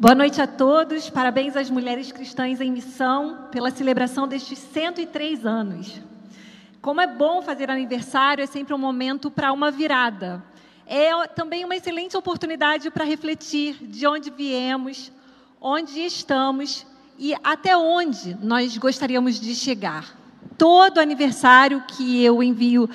Boa noite a todos. Parabéns às mulheres cristãs em missão pela celebração destes 103 anos. Como é bom fazer aniversário, é sempre um momento para uma virada. É também uma excelente oportunidade para refletir de onde viemos, onde estamos e até onde nós gostaríamos de chegar. Todo aniversário que eu envio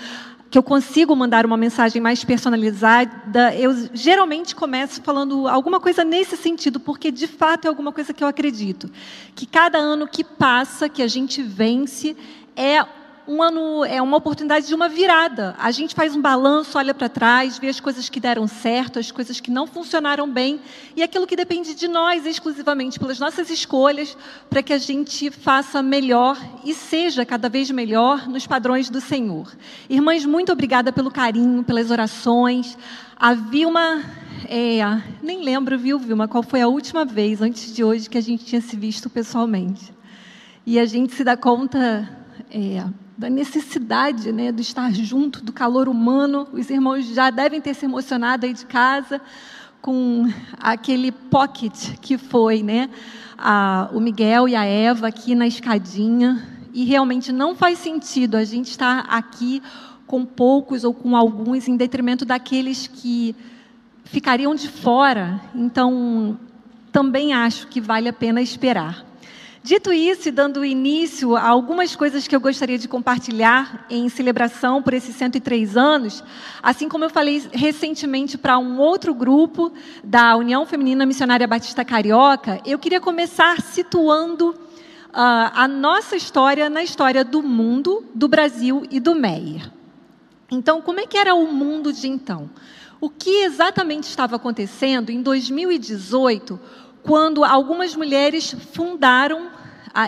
que eu consigo mandar uma mensagem mais personalizada, eu geralmente começo falando alguma coisa nesse sentido, porque de fato é alguma coisa que eu acredito. Que cada ano que passa, que a gente vence, é um ano é uma oportunidade de uma virada. A gente faz um balanço, olha para trás, vê as coisas que deram certo, as coisas que não funcionaram bem e aquilo que depende de nós exclusivamente, pelas nossas escolhas, para que a gente faça melhor e seja cada vez melhor nos padrões do Senhor. Irmãs, muito obrigada pelo carinho, pelas orações. A Vilma, é, nem lembro, viu, Vilma, qual foi a última vez antes de hoje que a gente tinha se visto pessoalmente. E a gente se dá conta. É, da necessidade né, de estar junto, do calor humano. Os irmãos já devem ter se emocionado aí de casa com aquele pocket que foi né, a, o Miguel e a Eva aqui na escadinha. E realmente não faz sentido a gente estar aqui com poucos ou com alguns em detrimento daqueles que ficariam de fora. Então, também acho que vale a pena esperar. Dito isso, e dando início a algumas coisas que eu gostaria de compartilhar em celebração por esses 103 anos, assim como eu falei recentemente para um outro grupo da União Feminina Missionária Batista Carioca, eu queria começar situando uh, a nossa história na história do mundo, do Brasil e do Meyer. Então, como é que era o mundo de então? O que exatamente estava acontecendo em 2018? Quando algumas mulheres fundaram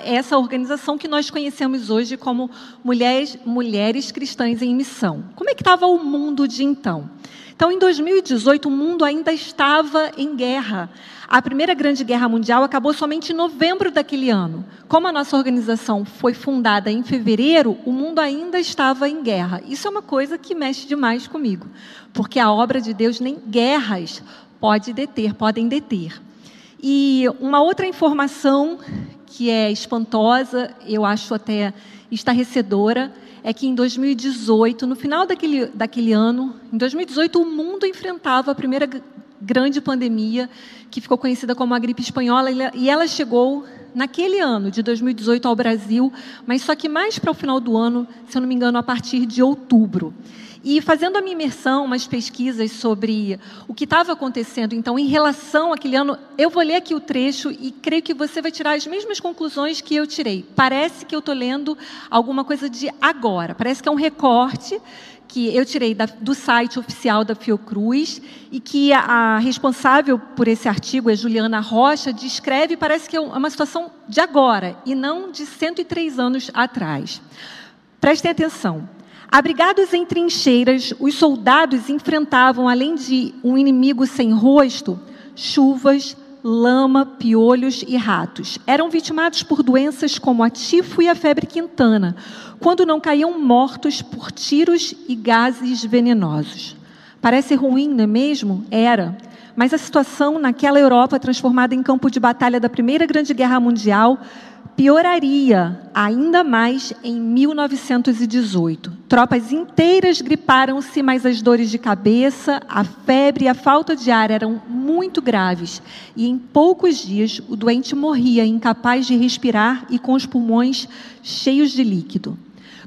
essa organização que nós conhecemos hoje como Mulheres, Mulheres Cristãs em Missão. Como é que estava o mundo de então? Então, em 2018, o mundo ainda estava em guerra. A Primeira Grande Guerra Mundial acabou somente em novembro daquele ano. Como a nossa organização foi fundada em fevereiro, o mundo ainda estava em guerra. Isso é uma coisa que mexe demais comigo, porque a obra de Deus nem guerras pode deter, podem deter. E uma outra informação que é espantosa, eu acho até estarrecedora, é que em 2018, no final daquele, daquele ano, em 2018, o mundo enfrentava a primeira grande pandemia, que ficou conhecida como a gripe espanhola, e ela chegou naquele ano de 2018 ao Brasil, mas só que mais para o final do ano, se eu não me engano, a partir de outubro. E fazendo a minha imersão, umas pesquisas sobre o que estava acontecendo, então, em relação àquele ano, eu vou ler aqui o trecho e creio que você vai tirar as mesmas conclusões que eu tirei. Parece que eu estou lendo alguma coisa de agora, parece que é um recorte que eu tirei da, do site oficial da Fiocruz e que a, a, responsável por esse artigo, é Juliana Rocha, descreve, parece que é uma situação de agora e não de 103 anos atrás. Prestem atenção. Abrigados em trincheiras, os soldados enfrentavam, além de um inimigo sem rosto, chuvas, lama, piolhos e ratos. Eram vitimados por doenças como a tifo e a febre quintana, quando não caíam mortos por tiros e gases venenosos. Parece ruim, não é mesmo? Era. Mas a situação naquela Europa transformada em campo de batalha da Primeira Grande Guerra Mundial pioraria ainda mais em 1918. Tropas inteiras griparam-se, mas as dores de cabeça, a febre e a falta de ar eram muito graves. E em poucos dias o doente morria, incapaz de respirar e com os pulmões cheios de líquido.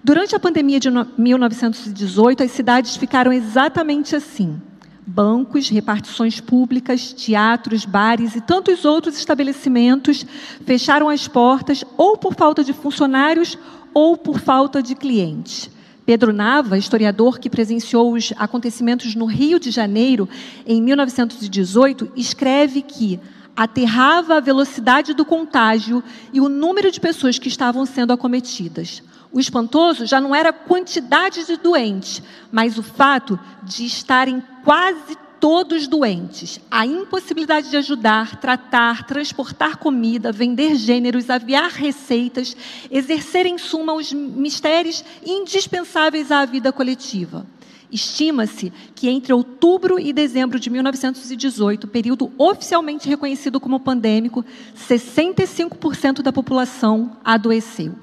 Durante a pandemia de 1918, as cidades ficaram exatamente assim bancos, repartições públicas, teatros, bares e tantos outros estabelecimentos fecharam as portas ou por falta de funcionários ou por falta de clientes. Pedro Nava, historiador que presenciou os acontecimentos no Rio de Janeiro em 1918, escreve que aterrava a velocidade do contágio e o número de pessoas que estavam sendo acometidas. O espantoso já não era a quantidade de doentes, mas o fato de estarem quase todos doentes. A impossibilidade de ajudar, tratar, transportar comida, vender gêneros, aviar receitas, exercer em suma os mistérios indispensáveis à vida coletiva. Estima-se que entre outubro e dezembro de 1918, período oficialmente reconhecido como pandêmico, 65% da população adoeceu.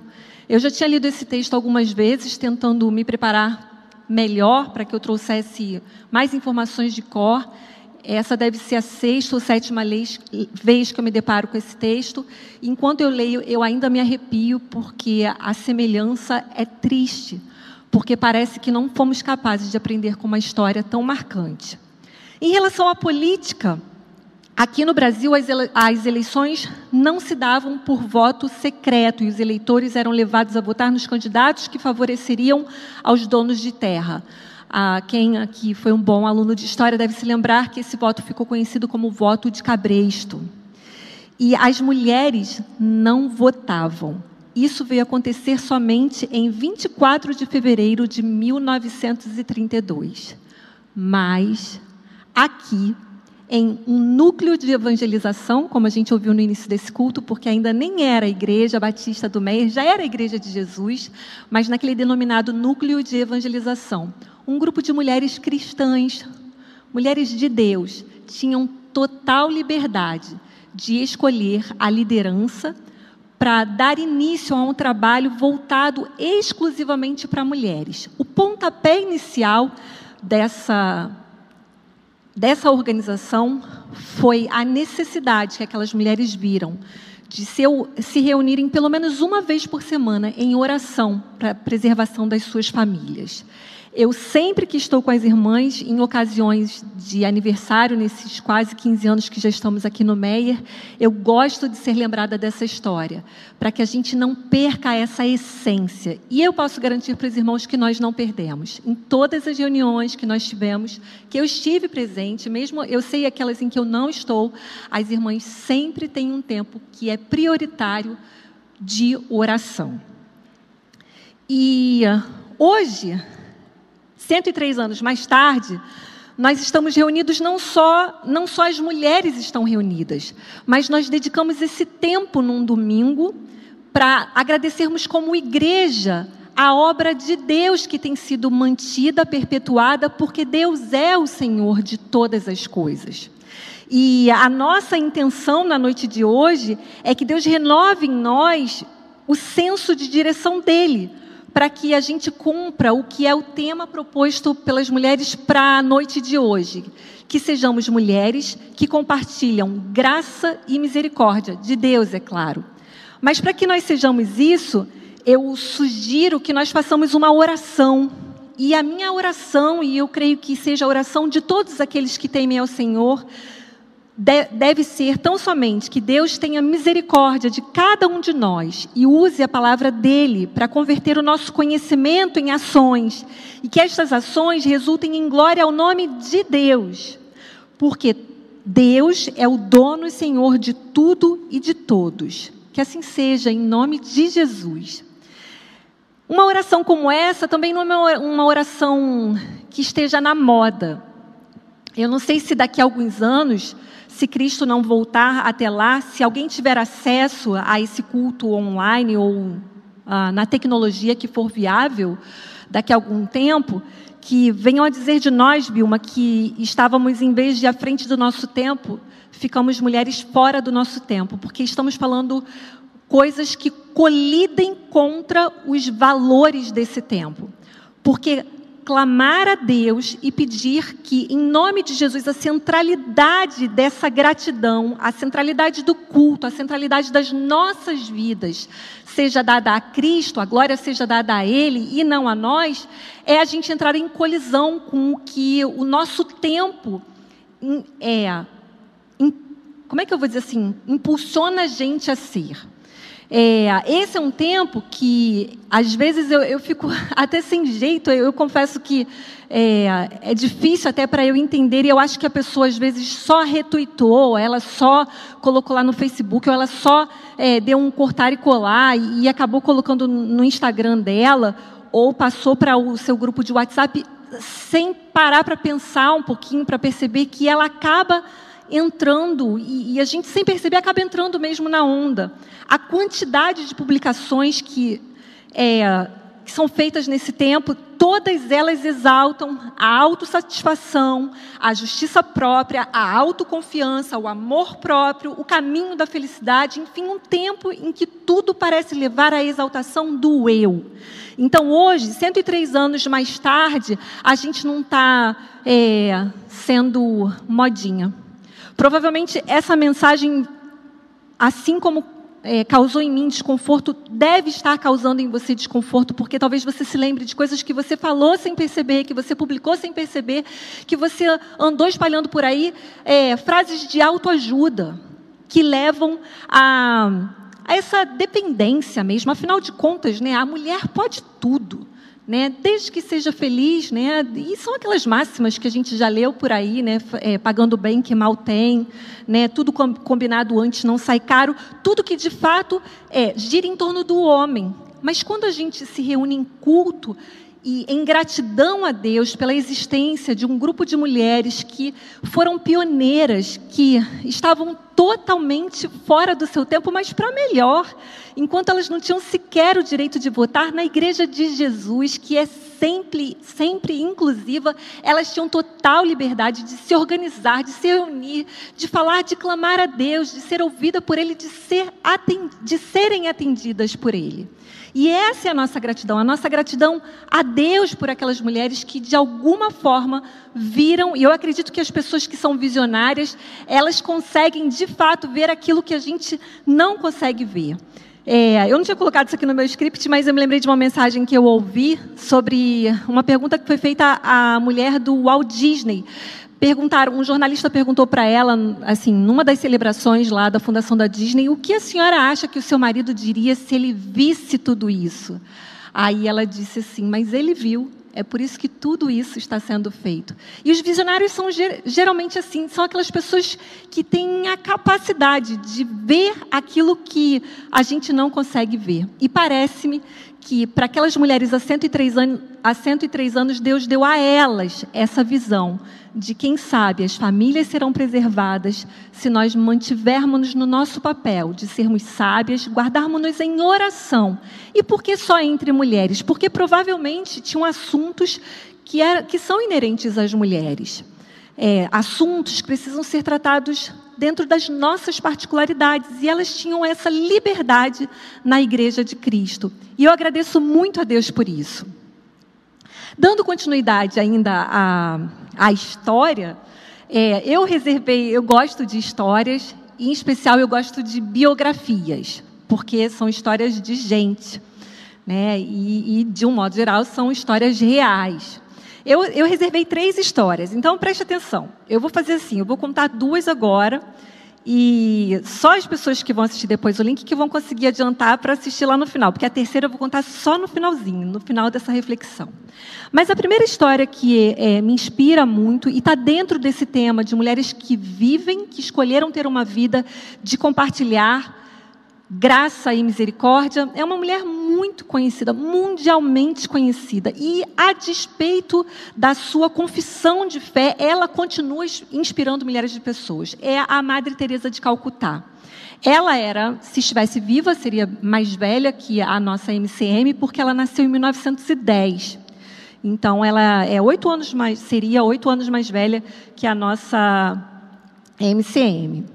Eu já tinha lido esse texto algumas vezes, tentando me preparar melhor para que eu trouxesse mais informações de cor. Essa deve ser a sexta ou sétima vez que eu me deparo com esse texto. Enquanto eu leio, eu ainda me arrepio, porque a semelhança é triste porque parece que não fomos capazes de aprender com uma história tão marcante. Em relação à política, aqui no Brasil as, ele as eleições não se davam por voto secreto e os eleitores eram levados a votar nos candidatos que favoreceriam aos donos de terra. Ah, quem aqui foi um bom aluno de história deve se lembrar que esse voto ficou conhecido como voto de cabresto. E as mulheres não votavam. Isso veio acontecer somente em 24 de fevereiro de 1932. Mas aqui, em um núcleo de evangelização, como a gente ouviu no início desse culto, porque ainda nem era a Igreja Batista do Meier, já era a Igreja de Jesus, mas naquele denominado núcleo de evangelização. Um grupo de mulheres cristãs, mulheres de Deus, tinham total liberdade de escolher a liderança para dar início a um trabalho voltado exclusivamente para mulheres. O pontapé inicial dessa, dessa organização foi a necessidade que aquelas mulheres viram de se, se reunirem pelo menos uma vez por semana em oração para a preservação das suas famílias. Eu sempre que estou com as irmãs, em ocasiões de aniversário, nesses quase 15 anos que já estamos aqui no Meier, eu gosto de ser lembrada dessa história, para que a gente não perca essa essência. E eu posso garantir para os irmãos que nós não perdemos. Em todas as reuniões que nós tivemos, que eu estive presente, mesmo eu sei aquelas em que eu não estou, as irmãs sempre têm um tempo que é prioritário de oração. E hoje 103 anos mais tarde, nós estamos reunidos não só, não só as mulheres estão reunidas, mas nós dedicamos esse tempo num domingo para agradecermos como igreja a obra de Deus que tem sido mantida, perpetuada, porque Deus é o Senhor de todas as coisas. E a nossa intenção na noite de hoje é que Deus renove em nós o senso de direção dele para que a gente cumpra o que é o tema proposto pelas mulheres para a noite de hoje. Que sejamos mulheres que compartilham graça e misericórdia, de Deus, é claro. Mas para que nós sejamos isso, eu sugiro que nós façamos uma oração. E a minha oração, e eu creio que seja a oração de todos aqueles que temem ao Senhor, deve ser tão somente que Deus tenha misericórdia de cada um de nós e use a palavra dele para converter o nosso conhecimento em ações e que estas ações resultem em glória ao nome de Deus, porque Deus é o dono e Senhor de tudo e de todos. Que assim seja, em nome de Jesus. Uma oração como essa também não é uma oração que esteja na moda. Eu não sei se daqui a alguns anos se Cristo não voltar até lá, se alguém tiver acesso a esse culto online ou ah, na tecnologia que for viável daqui a algum tempo, que venham a dizer de nós, Bilma, que estávamos, em vez de à frente do nosso tempo, ficamos mulheres fora do nosso tempo, porque estamos falando coisas que colidem contra os valores desse tempo. Porque clamar a Deus e pedir que, em nome de Jesus, a centralidade dessa gratidão, a centralidade do culto, a centralidade das nossas vidas, seja dada a Cristo, a glória seja dada a Ele e não a nós, é a gente entrar em colisão com o que o nosso tempo é. Como é que eu vou dizer assim? Impulsiona a gente a ser. É, esse é um tempo que, às vezes, eu, eu fico até sem jeito. Eu, eu confesso que é, é, difícil até para eu entender. E eu acho que a pessoa, às vezes, só retuitou, ela só colocou lá no Facebook, ou ela só é, deu um cortar e colar e, e acabou colocando no Instagram dela, ou passou para o seu grupo de WhatsApp, sem parar para pensar um pouquinho, para perceber que ela acaba entrando, e, e, a gente sem perceber acaba entrando mesmo na onda. A quantidade de publicações que, é, que são feitas nesse tempo todas elas exaltam a autossatisfação, a justiça própria, a autoconfiança, o amor próprio, o caminho da felicidade, enfim, um tempo em que tudo parece levar à exaltação do eu. Então, hoje, 103 anos mais tarde, a gente não está é, sendo modinha. Provavelmente essa mensagem, assim como é, causou em mim desconforto, deve estar causando em você desconforto, porque talvez você se lembre de coisas que você falou sem perceber, que você publicou sem perceber, que você andou espalhando por aí, é, frases de autoajuda, que levam a, a essa dependência mesmo. Afinal de contas, né, a mulher pode tudo né? Desde que seja feliz, né? E são aquelas máximas que a gente já leu por aí, né? É, pagando bem que mal tem, né? Tudo combinado antes não sai caro. Tudo que de fato é gira em torno do homem. Mas quando a gente se reúne em culto e em gratidão a Deus pela existência de um grupo de mulheres que foram pioneiras, que estavam totalmente fora do seu tempo, mas para melhor, enquanto elas não tinham sequer o direito de votar na igreja de Jesus, que é sempre, sempre inclusiva, elas tinham total liberdade de se organizar, de se reunir, de falar, de clamar a Deus, de ser ouvida por Ele, de, ser de serem atendidas por Ele. E essa é a nossa gratidão, a nossa gratidão a Deus por aquelas mulheres que de alguma forma viram, e eu acredito que as pessoas que são visionárias, elas conseguem de fato ver aquilo que a gente não consegue ver. É, eu não tinha colocado isso aqui no meu script, mas eu me lembrei de uma mensagem que eu ouvi sobre uma pergunta que foi feita à mulher do Walt Disney perguntaram, um jornalista perguntou para ela, assim, numa das celebrações lá da fundação da Disney, o que a senhora acha que o seu marido diria se ele visse tudo isso? Aí ela disse assim, mas ele viu. É por isso que tudo isso está sendo feito. E os visionários são geralmente assim, são aquelas pessoas que têm a capacidade de ver aquilo que a gente não consegue ver. E parece-me que para aquelas mulheres há 103, anos, há 103 anos, Deus deu a elas essa visão de quem sabe as famílias serão preservadas se nós mantivermos no nosso papel de sermos sábias, guardarmos-nos em oração. E por que só entre mulheres? Porque provavelmente tinham assuntos que, era, que são inerentes às mulheres. É, assuntos que precisam ser tratados dentro das nossas particularidades. E elas tinham essa liberdade na Igreja de Cristo. E eu agradeço muito a Deus por isso. Dando continuidade ainda à, à história, é, eu reservei, eu gosto de histórias, em especial eu gosto de biografias, porque são histórias de gente, né? E, e de um modo geral são histórias reais. Eu, eu reservei três histórias, então preste atenção. Eu vou fazer assim, eu vou contar duas agora e só as pessoas que vão assistir depois o link que vão conseguir adiantar para assistir lá no final, porque a terceira eu vou contar só no finalzinho, no final dessa reflexão. Mas a primeira história que é, me inspira muito e está dentro desse tema de mulheres que vivem, que escolheram ter uma vida de compartilhar graça e misericórdia, é uma mulher muito conhecida, mundialmente conhecida. E, a despeito da sua confissão de fé, ela continua inspirando milhares de pessoas. É a Madre Teresa de Calcutá. Ela era, se estivesse viva, seria mais velha que a nossa MCM, porque ela nasceu em 1910. Então, ela é oito anos mais, seria oito anos mais velha que a nossa MCM.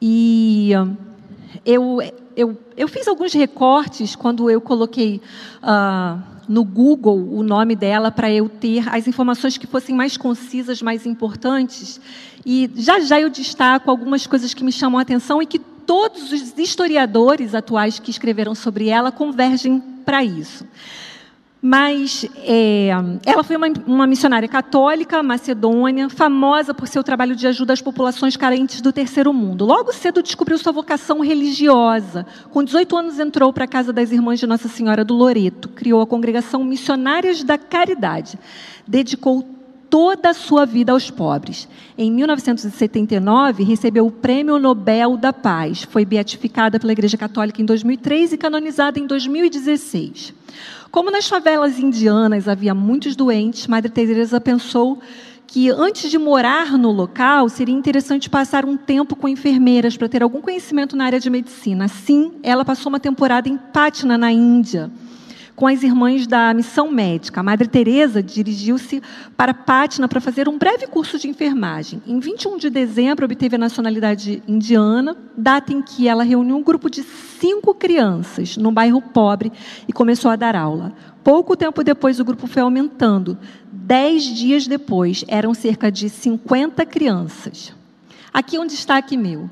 E eu, eu, eu fiz alguns recortes quando eu coloquei uh, no Google o nome dela para eu ter as informações que fossem mais concisas, mais importantes. E já já eu destaco algumas coisas que me chamam a atenção e que todos os historiadores atuais que escreveram sobre ela convergem para isso. Mas é, ela foi uma, uma, missionária católica, macedônia, famosa por seu trabalho de ajuda às populações carentes do terceiro mundo. Logo cedo descobriu sua vocação religiosa. Com 18 anos entrou para a casa das irmãs de Nossa Senhora do Loreto. Criou a congregação Missionárias da Caridade. Dedicou toda a sua vida aos pobres. Em 1979, recebeu o Prêmio Nobel da Paz. Foi beatificada pela Igreja Católica em 2003 e canonizada em 2016. Como nas favelas indianas havia muitos doentes, Madre Teresa pensou que antes de morar no local, seria interessante passar um tempo com enfermeiras para ter algum conhecimento na área de medicina. Assim, ela passou uma temporada em Patna, na Índia. Com as irmãs da missão médica. A Madre Teresa dirigiu-se para Patna para fazer um breve curso de enfermagem. Em 21 de dezembro, obteve a nacionalidade indiana, data em que ela reuniu um grupo de cinco crianças num bairro pobre e começou a dar aula. Pouco tempo depois, o grupo foi aumentando. Dez dias depois, eram cerca de 50 crianças. Aqui um destaque meu.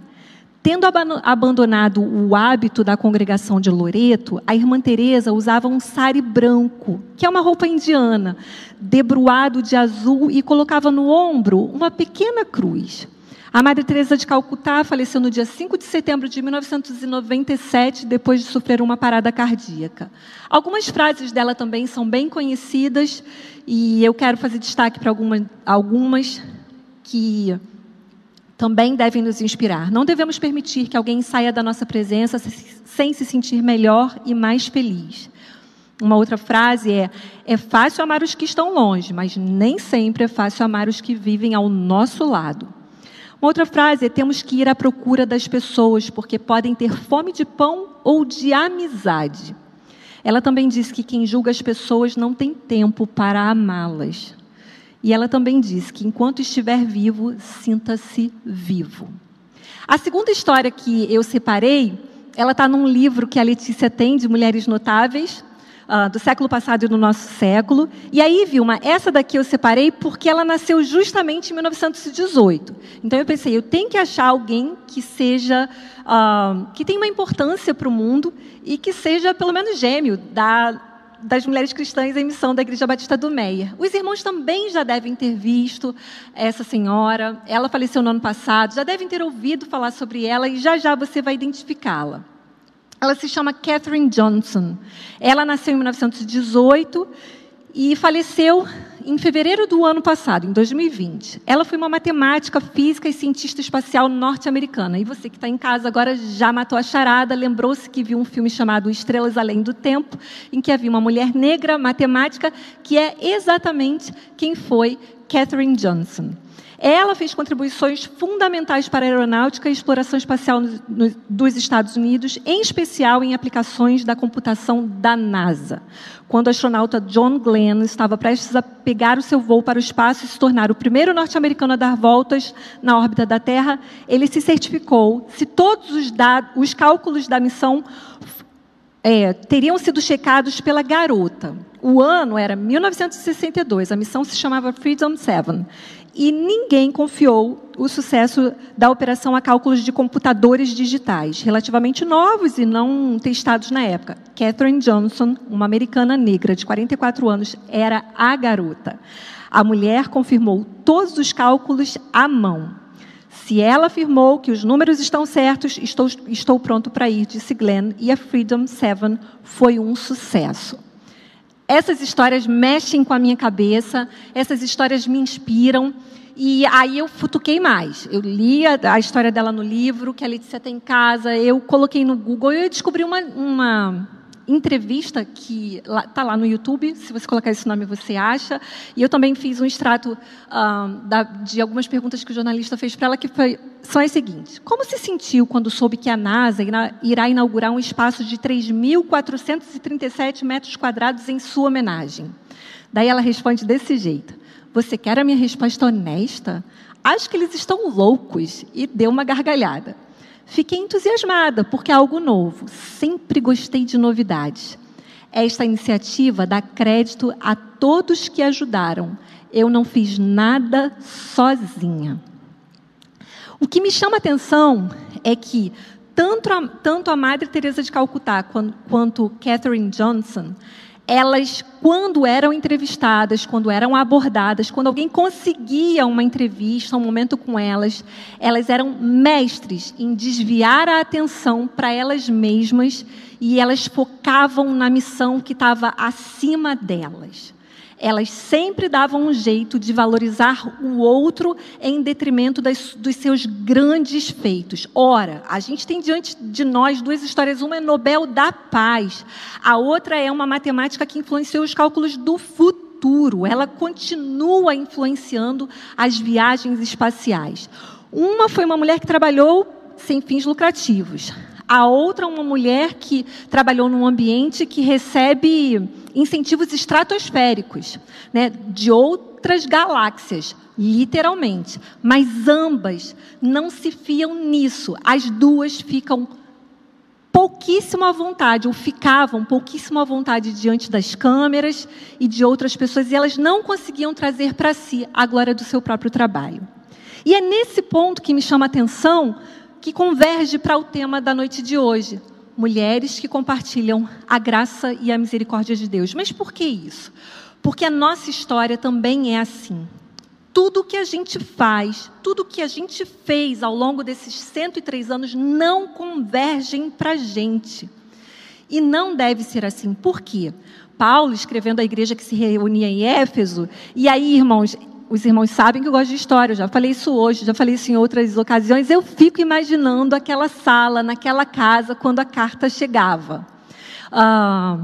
Tendo abandonado o hábito da congregação de Loreto, a irmã Teresa usava um sari branco, que é uma roupa indiana, debruado de azul e colocava no ombro uma pequena cruz. A Madre Teresa de Calcutá faleceu no dia 5 de setembro de 1997, depois de sofrer uma parada cardíaca. Algumas frases dela também são bem conhecidas e eu quero fazer destaque para algumas, algumas que também devem nos inspirar. Não devemos permitir que alguém saia da nossa presença sem se sentir melhor e mais feliz. Uma outra frase é: é fácil amar os que estão longe, mas nem sempre é fácil amar os que vivem ao nosso lado. Uma outra frase é: temos que ir à procura das pessoas, porque podem ter fome de pão ou de amizade. Ela também diz que quem julga as pessoas não tem tempo para amá-las. E ela também diz que enquanto estiver vivo, sinta-se vivo. A segunda história que eu separei, ela está num livro que a Letícia tem de Mulheres Notáveis, uh, do século passado e do nosso século. E aí, Vilma, essa daqui eu separei porque ela nasceu justamente em 1918. Então eu pensei, eu tenho que achar alguém que seja, uh, que tenha uma importância para o mundo e que seja pelo menos gêmeo da das mulheres cristãs em missão da Igreja Batista do Meia. Os irmãos também já devem ter visto essa senhora. Ela faleceu no ano passado, já devem ter ouvido falar sobre ela e já já você vai identificá-la. Ela se chama Catherine Johnson. Ela nasceu em 1918 e faleceu em fevereiro do ano passado, em 2020. Ela foi uma matemática, física e cientista espacial norte-americana. E você que está em casa agora já matou a charada, lembrou-se que viu um filme chamado Estrelas Além do Tempo, em que havia uma mulher negra matemática que é exatamente quem foi Catherine Johnson. Ela fez contribuições fundamentais para a aeronáutica e exploração espacial dos Estados Unidos, em especial em aplicações da computação da NASA. Quando o astronauta John Glenn estava prestes a pegar o seu voo para o espaço e se tornar o primeiro norte-americano a dar voltas na órbita da Terra, ele se certificou se todos os, dados, os cálculos da missão é, teriam sido checados pela garota. O ano era 1962, a missão se chamava Freedom 7 e ninguém confiou o sucesso da operação a cálculos de computadores digitais, relativamente novos e não testados na época. Catherine Johnson, uma americana negra de 44 anos, era a garota. A mulher confirmou todos os cálculos à mão. Se ela afirmou que os números estão certos, estou, estou pronto para ir, disse Glenn, e a Freedom 7 foi um sucesso. Essas histórias mexem com a minha cabeça, essas histórias me inspiram. E aí eu futuquei mais. Eu li a, a história dela no livro, que a Letícia tem em casa, eu coloquei no Google e eu descobri uma, uma entrevista que está lá no YouTube, se você colocar esse nome você acha. E eu também fiz um extrato da, de algumas perguntas que o jornalista fez para ela, que foi, são as seguintes. Como se sentiu quando soube que a NASA irá inaugurar um espaço de 3.437 metros quadrados em sua homenagem? Daí ela responde desse jeito. Você quer a minha resposta honesta? Acho que eles estão loucos. E deu uma gargalhada. Fiquei entusiasmada, porque é algo novo. Sempre gostei de novidades. Esta iniciativa dá crédito a todos que ajudaram. Eu não fiz nada sozinha. O que me chama a atenção é que tanto a, tanto a Madre Teresa de Calcutá quanto, quanto Catherine Johnson elas, quando eram entrevistadas, quando eram abordadas, quando alguém conseguia uma entrevista, um momento com elas, elas eram mestres em desviar a atenção para elas mesmas e elas focavam na missão que estava acima delas elas sempre davam um jeito de valorizar o outro em detrimento das, dos seus grandes feitos. Ora, a gente tem diante de nós duas histórias: uma é Nobel da Paz, a outra é uma matemática que influenciou os cálculos do futuro. Ela continua influenciando as viagens espaciais. Uma foi uma mulher que trabalhou sem fins lucrativos. A outra, uma mulher que trabalhou num ambiente que recebe incentivos estratosféricos, né, de outras galáxias, literalmente. Mas ambas não se fiam nisso. As duas ficam pouquíssimo à vontade, ou ficavam pouquíssimo à vontade diante das câmeras e de outras pessoas, e elas não conseguiam trazer para si a glória do seu próprio trabalho. E é nesse ponto que me chama a atenção que converge para o tema da noite de hoje. Mulheres que compartilham a graça e a misericórdia de Deus. Mas por que isso? Porque a nossa história também é assim. Tudo que a gente faz, tudo que a gente fez ao longo desses 103 anos não convergem para a gente. E não deve ser assim. Por quê? Paulo, escrevendo à igreja que se reunia em Éfeso, e aí, irmãos, os irmãos sabem que eu gosto de história, eu já falei isso hoje, já falei isso em outras ocasiões. Eu fico imaginando aquela sala, naquela casa, quando a carta chegava. Ah,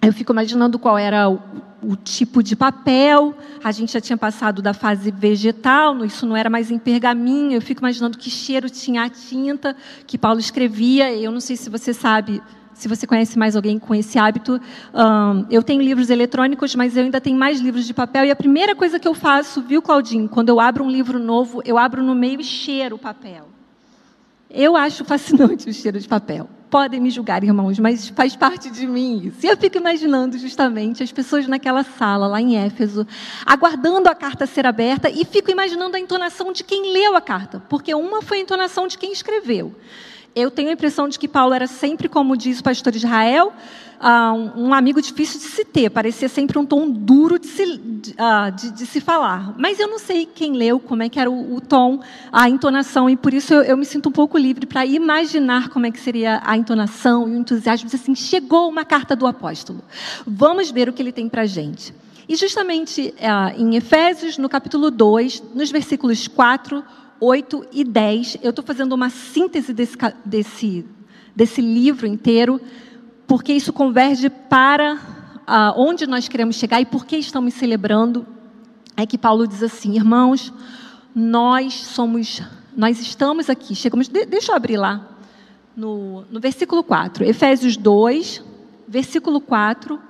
eu fico imaginando qual era o, o, tipo de papel. A gente já tinha passado da fase vegetal, isso não era mais em pergaminho. Eu fico imaginando que cheiro tinha a tinta que Paulo escrevia. Eu não sei se você sabe se você conhece mais alguém com esse hábito, um, eu tenho livros eletrônicos, mas eu ainda tenho mais livros de papel. E a primeira coisa que eu faço, viu, Claudinho? Quando eu abro um livro novo, eu abro no meio e cheiro o papel. Eu acho fascinante o cheiro de papel. Podem me julgar, irmãos, mas faz parte de mim isso. E eu fico imaginando justamente as pessoas naquela sala, lá em Éfeso, aguardando a carta ser aberta, e fico imaginando a entonação de quem leu a carta, porque uma foi a entonação de quem escreveu. Eu tenho a impressão de que Paulo era sempre, como diz o pastor Israel, uh, um amigo difícil de se ter, parecia sempre um tom duro de se, uh, de, de se falar. Mas eu não sei quem leu, como é que era o, o tom, a entonação, e por isso eu, eu me sinto um pouco livre para imaginar como é que seria a entonação e o entusiasmo. Diz assim, chegou uma carta do apóstolo. Vamos ver o que ele tem para a gente. E justamente uh, em Efésios, no capítulo 2, nos versículos 4, 8 e 10. Eu estou fazendo uma síntese desse, desse, desse livro inteiro, porque isso converge para uh, onde nós queremos chegar e por que estamos celebrando. É que Paulo diz assim, irmãos, nós somos, nós estamos aqui, chegamos, de, deixa eu abrir lá, no, no versículo 4, Efésios 2, versículo 4.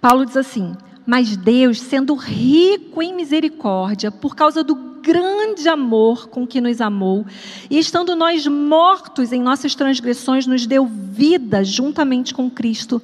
Paulo diz assim: mas Deus, sendo rico em misericórdia, por causa do grande amor com que nos amou, e estando nós mortos em nossas transgressões, nos deu vida juntamente com Cristo.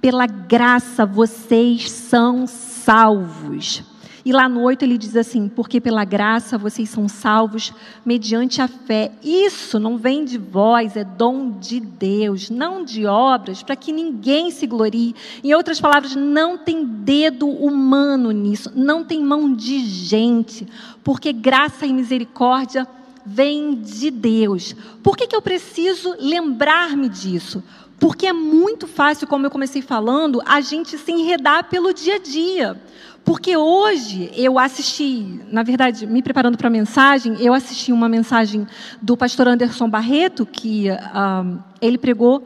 Pela graça vocês são salvos. E lá no 8 ele diz assim: Porque pela graça vocês são salvos mediante a fé. Isso não vem de vós, é dom de Deus, não de obras, para que ninguém se glorie. Em outras palavras, não tem dedo humano nisso, não tem mão de gente, porque graça e misericórdia vem de Deus. Por que, que eu preciso lembrar-me disso? Porque é muito fácil, como eu comecei falando, a gente se enredar pelo dia a dia. Porque hoje eu assisti, na verdade, me preparando para a mensagem, eu assisti uma mensagem do pastor Anderson Barreto, que uh, ele pregou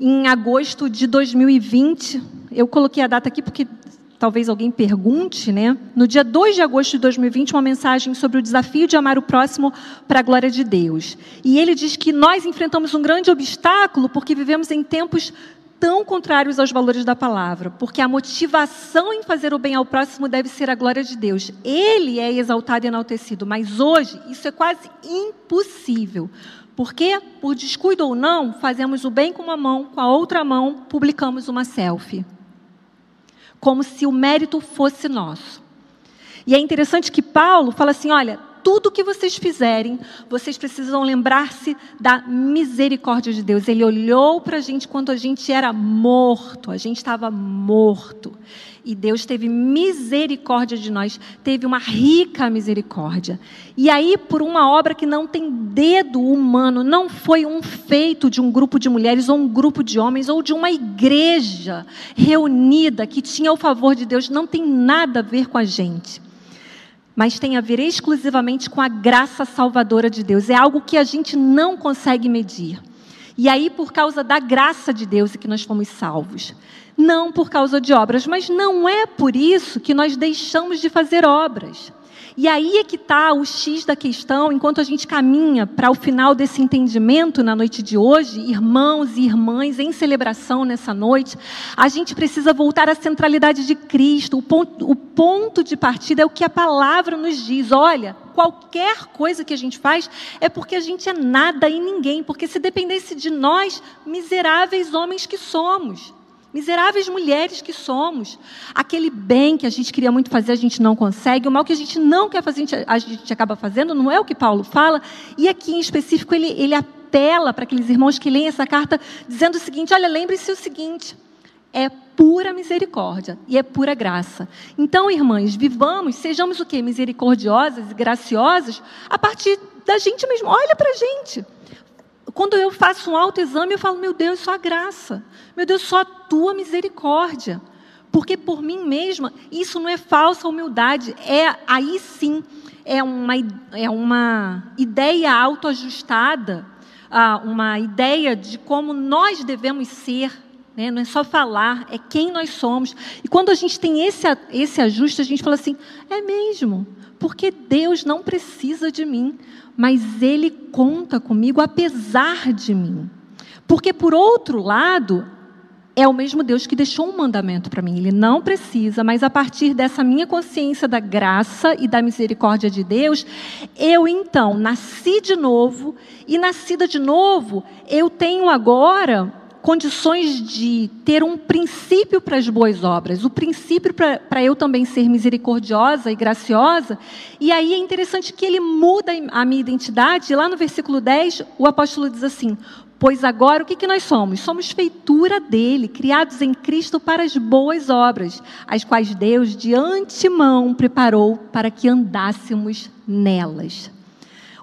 em agosto de 2020. Eu coloquei a data aqui porque talvez alguém pergunte, né? No dia 2 de agosto de 2020, uma mensagem sobre o desafio de amar o próximo para a glória de Deus. E ele diz que nós enfrentamos um grande obstáculo porque vivemos em tempos tão contrários aos valores da palavra, porque a motivação em fazer o bem ao próximo deve ser a glória de Deus. Ele é exaltado e enaltecido, mas hoje isso é quase impossível. Porque, por descuido ou não, fazemos o bem com uma mão, com a outra mão publicamos uma selfie. Como se o mérito fosse nosso. E é interessante que Paulo fala assim: olha, tudo que vocês fizerem, vocês precisam lembrar-se da misericórdia de Deus. Ele olhou para a gente quando a gente era morto, a gente estava morto. E Deus teve misericórdia de nós, teve uma rica misericórdia. E aí, por uma obra que não tem dedo humano, não foi um feito de um grupo de mulheres ou um grupo de homens ou de uma igreja reunida que tinha o favor de Deus, não tem nada a ver com a gente mas tem a ver exclusivamente com a graça salvadora de Deus. É algo que a gente não consegue medir. E aí, por causa da graça de Deus, é que nós fomos salvos. Não por causa de obras, mas não é por isso que nós deixamos de fazer obras. E aí é que está o X da questão, enquanto a gente caminha para o final desse entendimento na noite de hoje, irmãos e irmãs em celebração nessa noite, a gente precisa voltar à centralidade de Cristo. O ponto, o ponto de partida é o que a palavra nos diz. Olha, qualquer coisa que a gente faz é porque a gente é nada e ninguém, porque se dependesse de nós, miseráveis homens que somos. Miseráveis mulheres que somos. Aquele bem que a gente queria muito fazer, a gente não consegue. O mal que a gente não quer fazer, a gente, acaba fazendo. Não é o que Paulo fala. E aqui em específico, ele, ele apela para aqueles irmãos que leem essa carta, dizendo o seguinte: olha, lembre-se o seguinte. É pura misericórdia e é pura graça. Então, irmãs, vivamos, sejamos o quê? Misericordiosas e graciosas a partir da gente mesmo. Olha para a gente quando eu faço um autoexame, eu falo, meu Deus, só a graça. Meu Deus, só a tua misericórdia. Porque por mim mesma, isso não é falsa humildade. É, aí sim, é uma, é uma ideia autoajustada, ah, uma ideia de como nós devemos ser. Né? Não é só falar, é quem nós somos. E quando a gente tem esse, esse ajuste, a gente fala assim: é mesmo, porque Deus não precisa de mim mas Ele conta comigo apesar de mim. Porque, por outro lado, é o mesmo Deus que deixou um mandamento para mim. Ele não precisa, mas a partir dessa minha consciência da graça e da misericórdia de Deus, eu então nasci de novo, e nascida de novo, eu tenho agora condições de ter um princípio para as boas obras, o princípio para eu também ser misericordiosa e graciosa. E aí é interessante que ele muda a minha identidade. Lá no versículo 10, o apóstolo diz assim: Pois agora o que, que nós somos? Somos feitura dele, criados em Cristo para as boas obras, as quais Deus de antemão preparou para que andássemos nelas.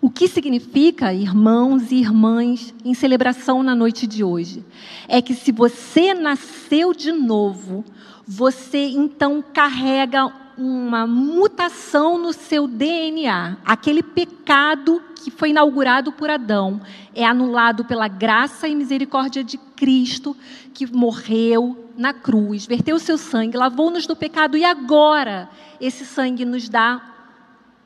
O que significa, irmãos e irmãs, em celebração na noite de hoje? É que se você nasceu de novo, você então carrega uma mutação no seu DNA. Aquele pecado que foi inaugurado por Adão é anulado pela graça e misericórdia de Cristo, que morreu na cruz, verteu o seu sangue, lavou-nos do pecado e agora esse sangue nos dá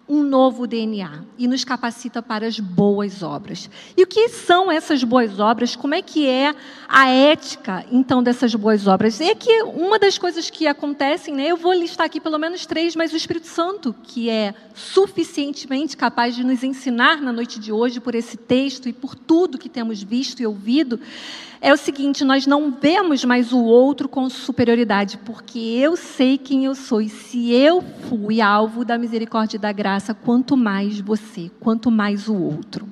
um novo DNA e nos capacita para as boas obras. E o que são essas boas obras? Como é que é a ética, então, dessas boas obras? É que uma das coisas que acontecem, né, eu vou listar aqui pelo menos três, mas o Espírito Santo, que é suficientemente capaz de nos ensinar na noite de hoje por esse texto e por tudo que temos visto e ouvido, é o seguinte: nós não vemos mais o outro com superioridade, porque eu sei quem eu sou. E se eu fui alvo da misericórdia e da graça, quanto mais você, quanto mais o outro.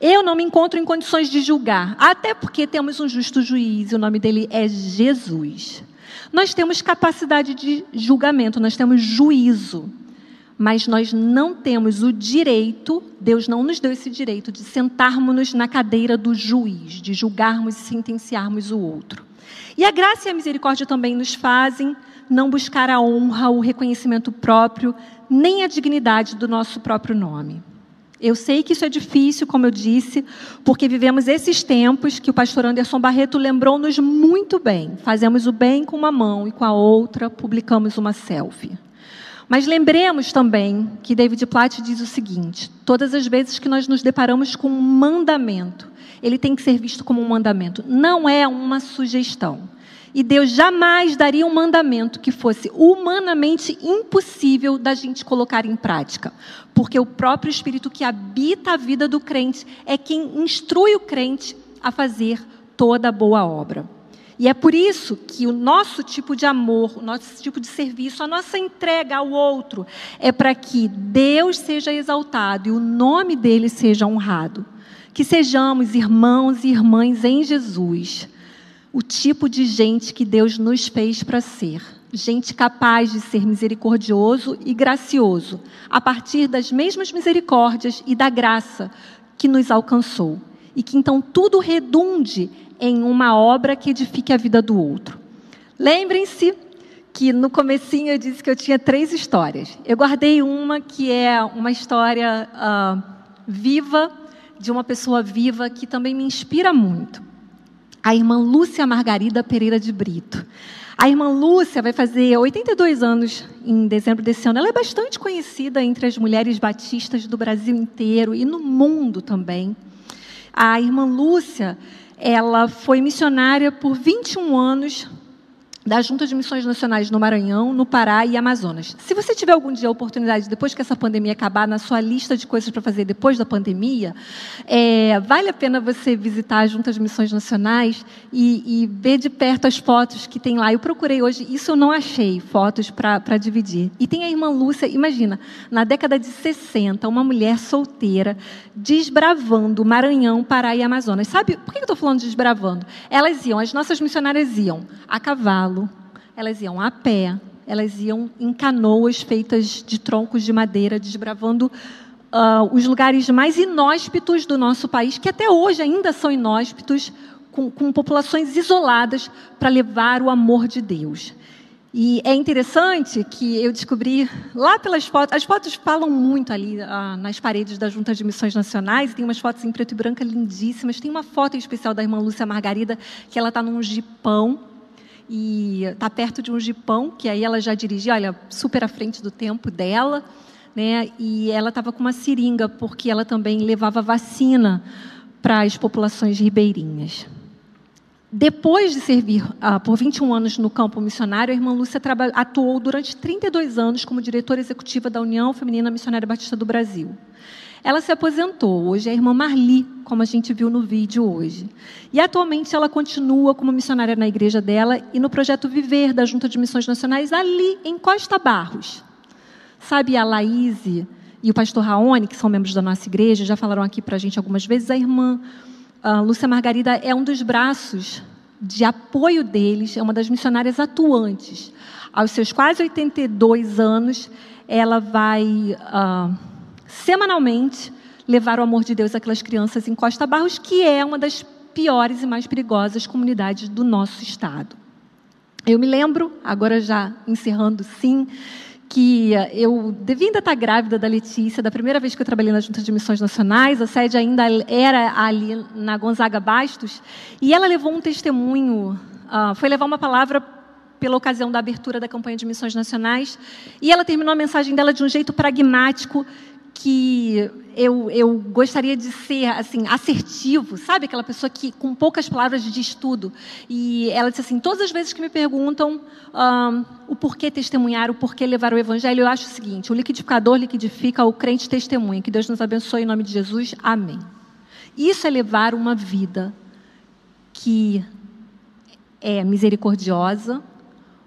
Eu não me encontro em condições de julgar, até porque temos um justo juiz, e o nome dele é Jesus. Nós temos capacidade de julgamento, nós temos juízo mas nós não temos o direito, Deus não nos deu esse direito de sentarmos na cadeira do juiz, de julgarmos e sentenciarmos o outro. E a graça e a misericórdia também nos fazem não buscar a honra, o reconhecimento próprio, nem a dignidade do nosso próprio nome. Eu sei que isso é difícil, como eu disse, porque vivemos esses tempos que o pastor Anderson Barreto lembrou-nos muito bem. Fazemos o bem com uma mão e com a outra publicamos uma selfie. Mas lembremos também que David Platt diz o seguinte: todas as vezes que nós nos deparamos com um mandamento, ele tem que ser visto como um mandamento, não é uma sugestão. E Deus jamais daria um mandamento que fosse humanamente impossível da gente colocar em prática, porque o próprio Espírito que habita a vida do crente é quem instrui o crente a fazer toda boa obra. E é por isso que o nosso tipo de amor, o nosso tipo de serviço, a nossa entrega ao outro é para que Deus seja exaltado e o nome dele seja honrado. Que sejamos irmãos e irmãs em Jesus, o tipo de gente que Deus nos fez para ser. Gente capaz de ser misericordioso e gracioso, a partir das mesmas misericórdias e da graça que nos alcançou. E que então tudo redunde em uma obra que edifique a vida do outro. Lembrem-se que no comecinho eu disse que eu tinha três histórias. Eu guardei uma que é uma história uh, viva de uma pessoa viva que também me inspira muito. A irmã Lúcia Margarida Pereira de Brito. A irmã Lúcia vai fazer 82 anos em dezembro desse ano. Ela é bastante conhecida entre as mulheres batistas do Brasil inteiro e no mundo também. A irmã Lúcia, ela foi missionária por 21 anos da Junta de Missões Nacionais no Maranhão, no Pará e Amazonas. Se você tiver algum dia a oportunidade, depois que essa pandemia acabar, na sua lista de coisas para fazer depois da pandemia, é, vale a pena você visitar a Junta de Missões Nacionais e, e, ver de perto as fotos que tem lá. Eu procurei hoje, isso eu não achei, fotos para dividir. E tem a irmã Lúcia, imagina, na década de 60, uma mulher solteira, desbravando Maranhão, Pará e Amazonas. Sabe por que eu estou falando de desbravando? Elas iam, as nossas missionárias iam a cavalo, elas iam a pé, elas iam em canoas feitas de troncos de madeira, desbravando uh, os lugares mais inóspitos do nosso país, que até hoje ainda são inóspitos, com, com populações isoladas, para levar o amor de Deus. E é interessante que eu descobri lá pelas fotos, as fotos falam muito ali ah, nas paredes da Junta de Missões Nacionais, tem umas fotos em preto e branco lindíssimas. Tem uma foto especial da irmã Lúcia Margarida, que ela está num jipão, e está perto de um jipão, que aí ela já dirigia, olha, super à frente do tempo dela, né? E ela estava com uma seringa, porque ela também levava vacina para as populações ribeirinhas. Depois de servir ah, por 21 anos no campo missionário, a irmã Lúcia atuou durante 32 anos como diretora executiva da União Feminina Missionária Batista do Brasil. Ela se aposentou, hoje é a irmã Marli, como a gente viu no vídeo hoje. E atualmente ela continua como missionária na igreja dela e no projeto Viver da Junta de Missões Nacionais, ali em Costa Barros. Sabe, a Laís e o pastor Raoni, que são membros da nossa igreja, já falaram aqui para a gente algumas vezes, a irmã a Lúcia Margarida é um dos braços de apoio deles, é uma das missionárias atuantes. Aos seus quase 82 anos, ela vai. Uh, semanalmente, levar o amor de Deus àquelas crianças em Costa Barros, que é uma das piores e mais perigosas comunidades do nosso estado. Eu me lembro, agora já encerrando sim, que eu devia ainda estar grávida da Letícia, da primeira vez que eu trabalhei na Junta de Missões Nacionais, a sede ainda era ali na Gonzaga Bastos, e ela levou um testemunho, uh, foi levar uma palavra pela ocasião da abertura da campanha de missões nacionais, e ela terminou a mensagem dela de um jeito pragmático que eu, eu gostaria de ser assim assertivo, sabe aquela pessoa que com poucas palavras de estudo. E ela disse assim: todas as vezes que me perguntam um, o porquê testemunhar, o porquê levar o evangelho, eu acho o seguinte: o liquidificador liquidifica, o crente testemunha. Que Deus nos abençoe em nome de Jesus. Amém. Isso é levar uma vida que é misericordiosa,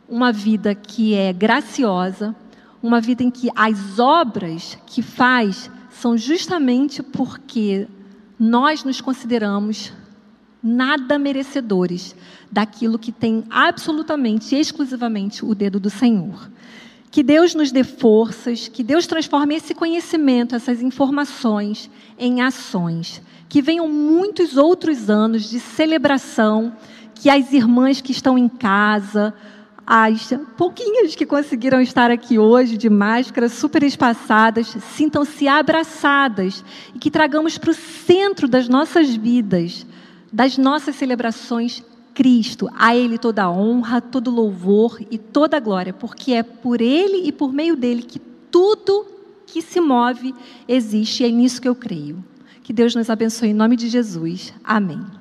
uma vida que é graciosa, uma vida em que as obras que faz são justamente porque nós nos consideramos nada merecedores daquilo que tem absolutamente e exclusivamente o dedo do Senhor. Que Deus nos dê forças, que Deus transforme esse conhecimento, essas informações em ações. Que venham muitos outros anos de celebração, que as irmãs que estão em casa, as pouquinhas que conseguiram estar aqui hoje de máscara, super espaçadas, sintam-se abraçadas e que tragamos para o centro das nossas vidas, das nossas celebrações, Cristo. A Ele toda a honra, todo louvor e toda glória, porque é por Ele e por meio dele que tudo que se move existe e é nisso que eu creio. Que Deus nos abençoe em nome de Jesus. Amém.